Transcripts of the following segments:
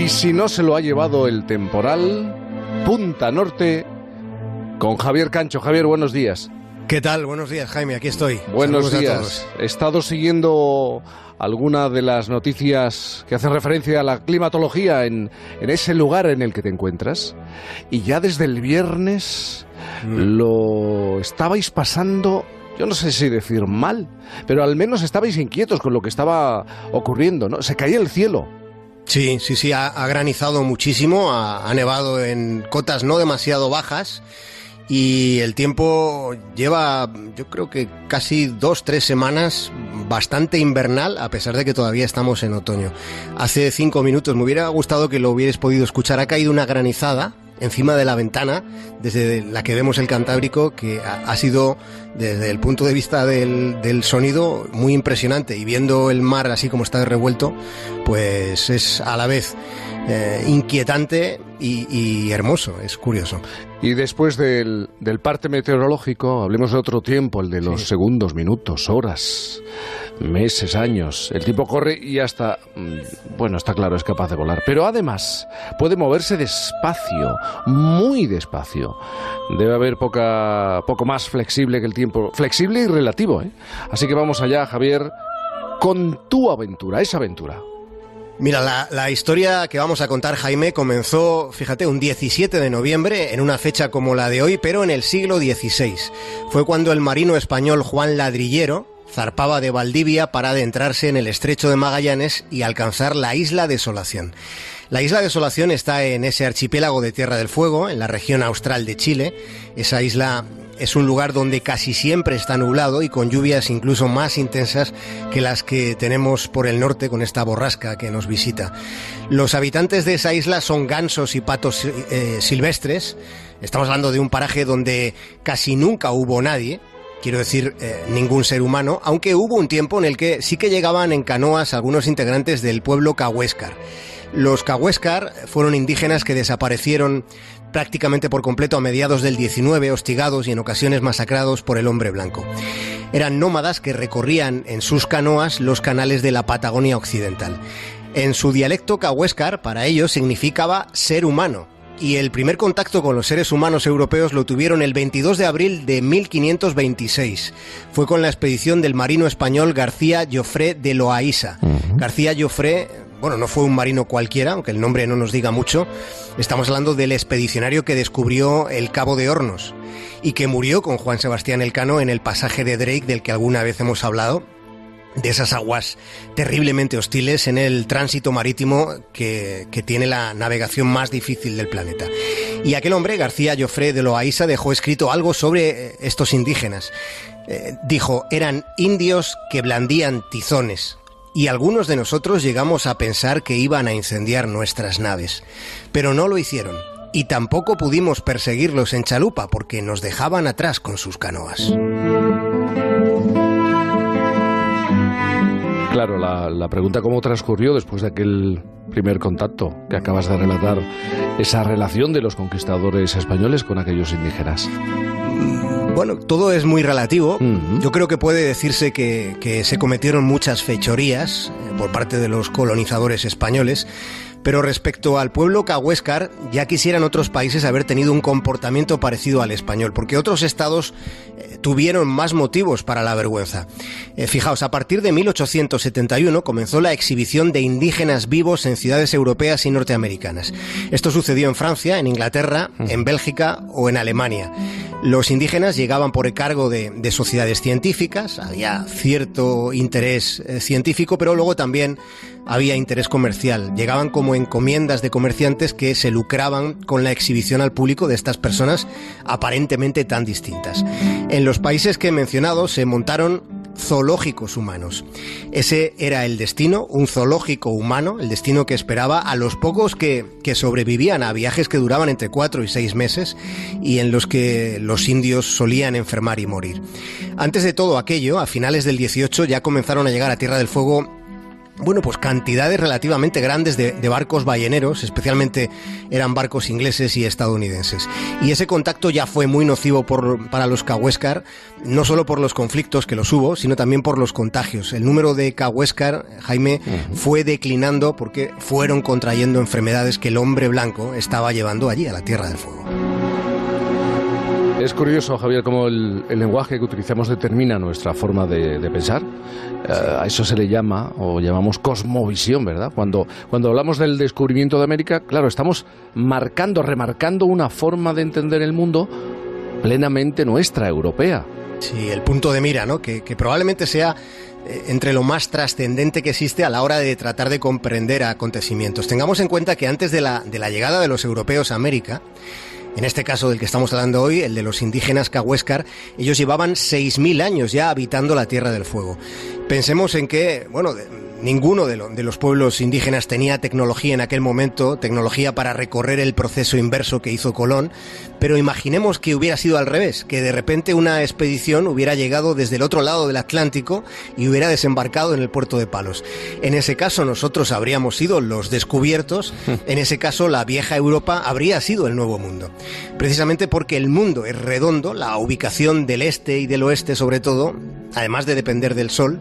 Y si no se lo ha llevado el temporal, Punta Norte con Javier Cancho. Javier, buenos días. ¿Qué tal? Buenos días, Jaime, aquí estoy. Buenos días. He estado siguiendo alguna de las noticias que hacen referencia a la climatología en, ese lugar en el que te encuentras. Y ya desde el viernes mm. lo estabais pasando yo no sé si decir mal, pero al menos estabais inquietos con lo que estaba ocurriendo, ¿no? Se caía el cielo. Sí, sí, sí, ha, granizado muchísimo, ha, nevado en cotas no demasiado bajas y el tiempo lleva, yo creo que casi dos, tres semanas bastante invernal, a pesar de que todavía estamos en otoño. Hace cinco minutos me hubiera gustado que lo hubierais podido escuchar. Ha caído una granizada encima de la ventana, desde la que vemos el Cantábrico, que ha, sido, desde el punto de vista del, sonido, muy impresionante. Y viendo el mar así como está revuelto, pues es a la vez eh, inquietante y, hermoso, es curioso. Y después del, parte meteorológico, hablemos de otro tiempo, el de los segundos, minutos, horas meses, años. El tiempo corre y hasta, mm, bueno, está claro, es capaz de volar. Pero además puede moverse despacio, muy despacio. Debe haber poca, poco más flexible que el tiempo. Flexible y relativo, ¿eh? Así que vamos allá, Javier, con tu aventura, esa aventura. Mira, la, la, historia que vamos a contar, Jaime, comenzó, fíjate, un 17 de noviembre, en una fecha como la de hoy, pero en el siglo XVI. Fue cuando el marino español Juan Ladrillero, zarpaba de Valdivia para adentrarse en el estrecho de Magallanes y alcanzar la isla Desolación. La isla Desolación está en ese archipiélago de Tierra del Fuego, en la región austral de Chile. Esa isla es un lugar donde casi siempre está nublado y con lluvias incluso más intensas que las que tenemos por el norte con esta borrasca que nos visita. Los habitantes de esa isla son gansos y patos eh, silvestres. Estamos hablando de un paraje donde casi nunca hubo nadie quiero decir eh, ningún ser humano, aunque hubo un tiempo en el que sí que llegaban en canoas algunos integrantes del pueblo Cahuéscar. Los Cahuéscar fueron indígenas que desaparecieron prácticamente por completo a mediados del 19, hostigados y en ocasiones masacrados por el hombre blanco. Eran nómadas que recorrían en sus canoas los canales de la Patagonia Occidental. En su dialecto cahuéscar, para ellos significaba ser humano, y el primer contacto con los seres humanos europeos lo tuvieron el 22 de abril de 1526. Fue con la expedición del marino español García Joffre de Loaísa. García Joffre, bueno, no fue un marino cualquiera, aunque el nombre no nos diga mucho. Estamos hablando del expedicionario que descubrió el Cabo de Hornos y que murió con Juan Sebastián Elcano en el pasaje de Drake del que alguna vez hemos hablado de esas aguas terriblemente hostiles en el tránsito marítimo que, tiene la navegación más difícil del planeta. Y aquel hombre, García Joffre de Loaiza, dejó escrito algo sobre eh, estos indígenas. Eh, dijo, eran indios que blandían tizones, y algunos de nosotros llegamos a pensar que iban a incendiar nuestras naves, pero no lo hicieron, y tampoco pudimos perseguirlos en chalupa porque nos dejaban atrás con sus canoas. Claro, la, pregunta cómo transcurrió después de aquel primer contacto que acabas de relatar, esa relación de los conquistadores españoles con aquellos indígenas. Bueno, todo es muy relativo. Yo creo que puede decirse que, que se cometieron muchas fechorías eh, por parte de los colonizadores españoles pero respecto al pueblo cahuéscar, ya quisieran otros países haber tenido un comportamiento parecido al español, porque otros estados eh, tuvieron más motivos para la vergüenza. Eh, fijaos, a partir de 1871 comenzó la exhibición de indígenas vivos en ciudades europeas y norteamericanas. Esto sucedió en Francia, en Inglaterra, mm. en Bélgica o en Alemania. Los indígenas llegaban por encargo de, de sociedades científicas, había cierto interés eh, científico, pero luego también había interés comercial. Llegaban como encomiendas de comerciantes que se lucraban con la exhibición al público de estas personas aparentemente tan distintas. En los países que he mencionado se montaron zoológicos humanos. Ese era el destino, un zoológico humano, el destino que esperaba a los pocos que, que, sobrevivían a viajes que duraban entre cuatro y seis meses y en los que los indios solían enfermar y morir. Antes de todo aquello, a finales del 18 ya comenzaron a llegar a Tierra del Fuego bueno, pues cantidades relativamente grandes de, barcos balleneros, especialmente eran barcos ingleses y estadounidenses. Y ese contacto ya fue muy nocivo para los Cahuéscar, no solo por los conflictos que los hubo, sino también por los contagios. El número de Cahuéscar, Jaime, fue declinando porque fueron contrayendo enfermedades que el hombre blanco estaba llevando allí a la Tierra del Fuego. Es curioso, Javier, cómo el, lenguaje que utilizamos determina nuestra forma de, pensar. Eh, a eso se le llama, o llamamos cosmovisión, ¿verdad? Cuando, cuando hablamos del descubrimiento de América, claro, estamos marcando, remarcando una forma de entender el mundo plenamente nuestra, europea. Sí, el punto de mira, ¿no? Que, probablemente sea eh, entre lo más trascendente que existe a la hora de tratar de comprender acontecimientos. Tengamos en cuenta que antes de la, de la llegada de los europeos a América, en este caso del que estamos hablando hoy, el de los indígenas Cahuéscar, ellos llevaban 6.000 años ya habitando la Tierra del Fuego. Pensemos en que, bueno, Ninguno de, los pueblos indígenas tenía tecnología en aquel momento, tecnología para recorrer el proceso inverso que hizo Colón, pero imaginemos que hubiera sido al revés, que de repente una expedición hubiera llegado desde el otro lado del Atlántico y hubiera desembarcado en el puerto de Palos. En ese caso nosotros habríamos sido los descubiertos, en ese caso la vieja Europa habría sido el nuevo mundo. Precisamente porque el mundo es redondo, la ubicación del este y del oeste sobre todo, además de depender del sol,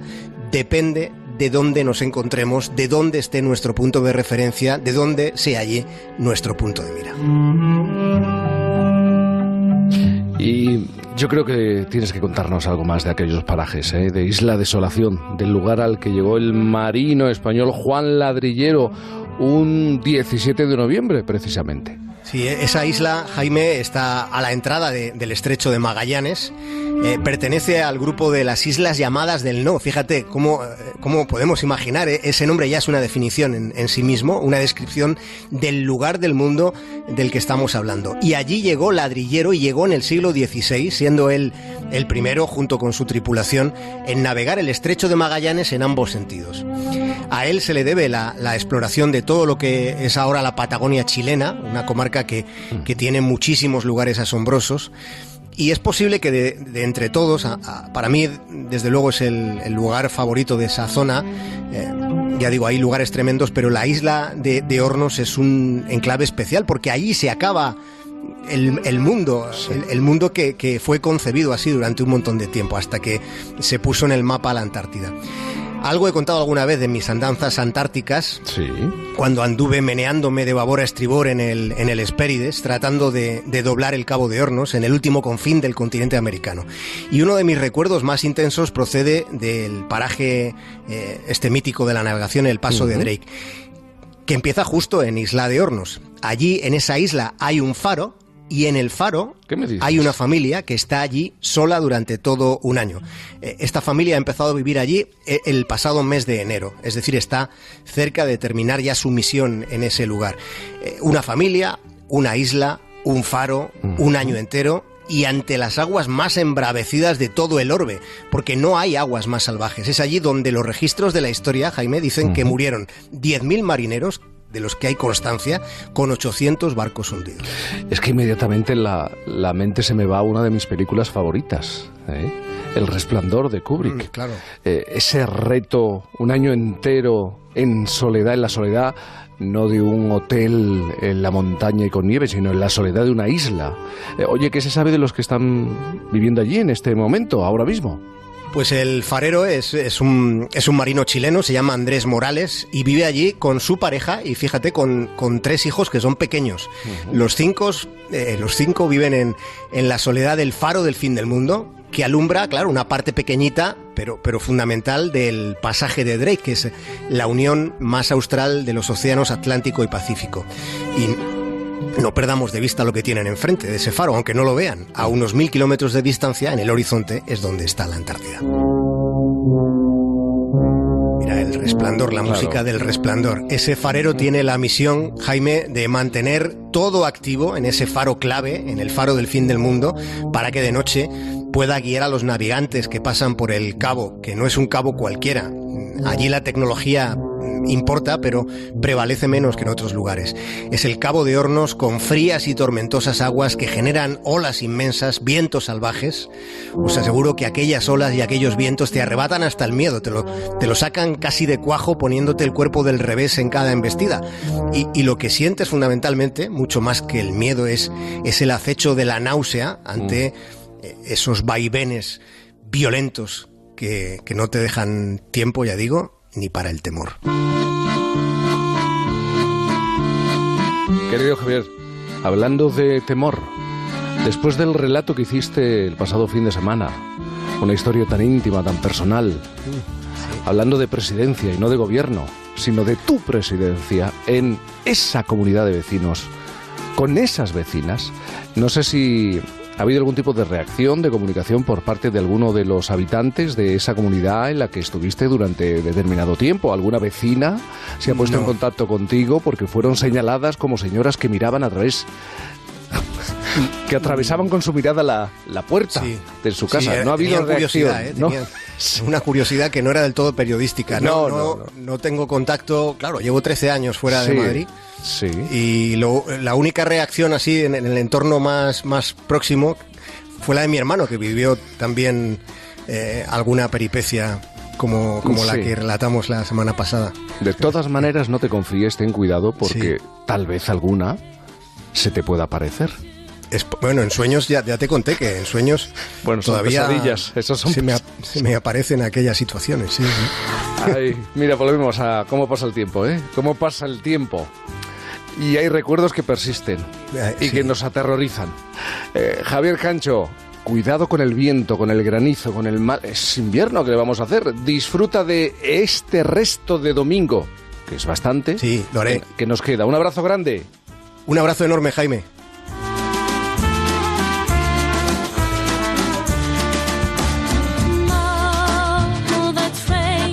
depende de dónde nos encontremos, de dónde esté nuestro punto de referencia, de dónde se halle nuestro punto de mira. Y yo creo que tienes que contarnos algo más de aquellos parajes, ¿eh? de Isla Desolación, del lugar al que llegó el marino español Juan Ladrillero un 17 de noviembre, precisamente. Sí, esa isla, Jaime, está a la entrada del estrecho de Magallanes. Eh, pertenece al grupo de las Islas Llamadas del No. Fíjate cómo, eh, cómo podemos imaginar, eh, ese nombre ya es una definición en, en, sí mismo, una descripción del lugar del mundo del que estamos hablando. Y allí llegó Ladrillero y llegó en el siglo XVI, siendo él el primero, junto con su tripulación, en navegar el estrecho de Magallanes en ambos sentidos. A él se le debe la, la exploración de todo lo que es ahora la Patagonia chilena, una comarca que, que tiene muchísimos lugares asombrosos. Y es posible que de, entre todos, para mí desde luego es el, lugar favorito de esa zona, eh, ya digo, hay lugares tremendos, pero la isla de, Hornos es un enclave especial porque allí se acaba el, mundo, el, mundo que, que, fue concebido así durante un montón de tiempo, hasta que se puso en el mapa la Antártida. Algo he contado alguna vez de mis andanzas antárticas. Sí. Cuando anduve meneándome de babor a estribor en el, en el Hespérides, tratando de, doblar el Cabo de Hornos en el último confín del continente americano. Y uno de mis recuerdos más intensos procede del paraje eh, este mítico de la navegación, el Paso de Drake, que empieza justo en Isla de Hornos. Allí, en esa isla, hay un faro y en el faro hay una familia que está allí sola durante todo un año. Eh, esta familia ha empezado a vivir allí eh, el pasado mes de enero, es decir, está cerca de terminar ya su misión en ese lugar. Eh, una familia, una isla, un faro, un año entero y ante las aguas más embravecidas de todo el orbe, porque no hay aguas más salvajes. Es allí donde los registros de la historia, Jaime, dicen que murieron 10.000 marineros de los que hay constancia, con 800 barcos hundidos. Es que inmediatamente la, la mente se me va a una de mis películas favoritas. ¿eh? El resplandor de Kubrick. Mm, claro. Eh, ese reto, un año entero en soledad, en la soledad no de un hotel en la montaña y con nieve, sino en la soledad de una isla. Eh, oye, ¿qué se sabe de los que están viviendo allí en este momento, ahora mismo? Pues el farero es, es, un, es un marino chileno, se llama Andrés Morales y vive allí con su pareja y fíjate, con, con tres hijos que son pequeños. Los cinco, eh, los cinco viven en, en la soledad del faro del fin del mundo, que alumbra, claro, una parte pequeñita, pero, pero fundamental del pasaje de Drake, que es la unión más austral de los océanos Atlántico y Pacífico. Y no perdamos de vista lo que tienen enfrente de ese faro, aunque no lo vean. A unos mil kilómetros de distancia, en el horizonte, es donde está la Antártida. Mira, el resplandor, la música del resplandor. Ese farero tiene la misión, Jaime, de mantener todo activo en ese faro clave, en el faro del fin del mundo, para que de noche pueda guiar a los navegantes que pasan por el cabo, que no es un cabo cualquiera. Allí la tecnología importa, pero prevalece menos que en otros lugares. Es el Cabo de Hornos con frías y tormentosas aguas que generan olas inmensas, vientos salvajes. Os aseguro que aquellas olas y aquellos vientos te arrebatan hasta el miedo, te lo, te lo sacan casi de cuajo poniéndote el cuerpo del revés en cada embestida. Y, y lo que sientes fundamentalmente, mucho más que el miedo, es, es el acecho de la náusea ante mm. esos vaivenes violentos que, que no te dejan tiempo, ya digo, ni para el temor. Querido Javier, hablando de temor, después del relato que hiciste el pasado fin de semana, una historia tan íntima, tan personal, hablando de presidencia y no de gobierno, sino de tu presidencia en esa comunidad de vecinos, con esas vecinas, no sé si ¿Ha habido algún tipo de reacción, de comunicación por parte de alguno de los habitantes de esa comunidad en la que estuviste durante determinado tiempo? ¿Alguna vecina se ha puesto en contacto contigo porque fueron señaladas como señoras que miraban a través que atravesaban con su mirada la, puerta de su casa. no ha habido reacción. ¿eh? Una curiosidad que no era del todo periodística. No, no, no, tengo contacto. Claro, llevo 13 años fuera de Madrid. Sí. Y la única reacción así en, el entorno más, más próximo fue la de mi hermano, que vivió también eh, alguna peripecia como, como la que relatamos la semana pasada. De todas maneras, no te confíes, ten cuidado, porque tal vez alguna se te pueda parecer bueno, en sueños ya, ya te conté que en sueños bueno, todavía esos son se, me, me, aparecen aquellas situaciones. Sí, Ay, mira, volvemos a cómo pasa el tiempo, ¿eh? Cómo pasa el tiempo. Y hay recuerdos que persisten eh, y que nos aterrorizan. Eh, Javier Cancho, cuidado con el viento, con el granizo, con el mal. Es invierno que le vamos a hacer. Disfruta de este resto de domingo, que es bastante. Sí, lo haré. que nos queda. Un abrazo grande. Un abrazo enorme, Jaime.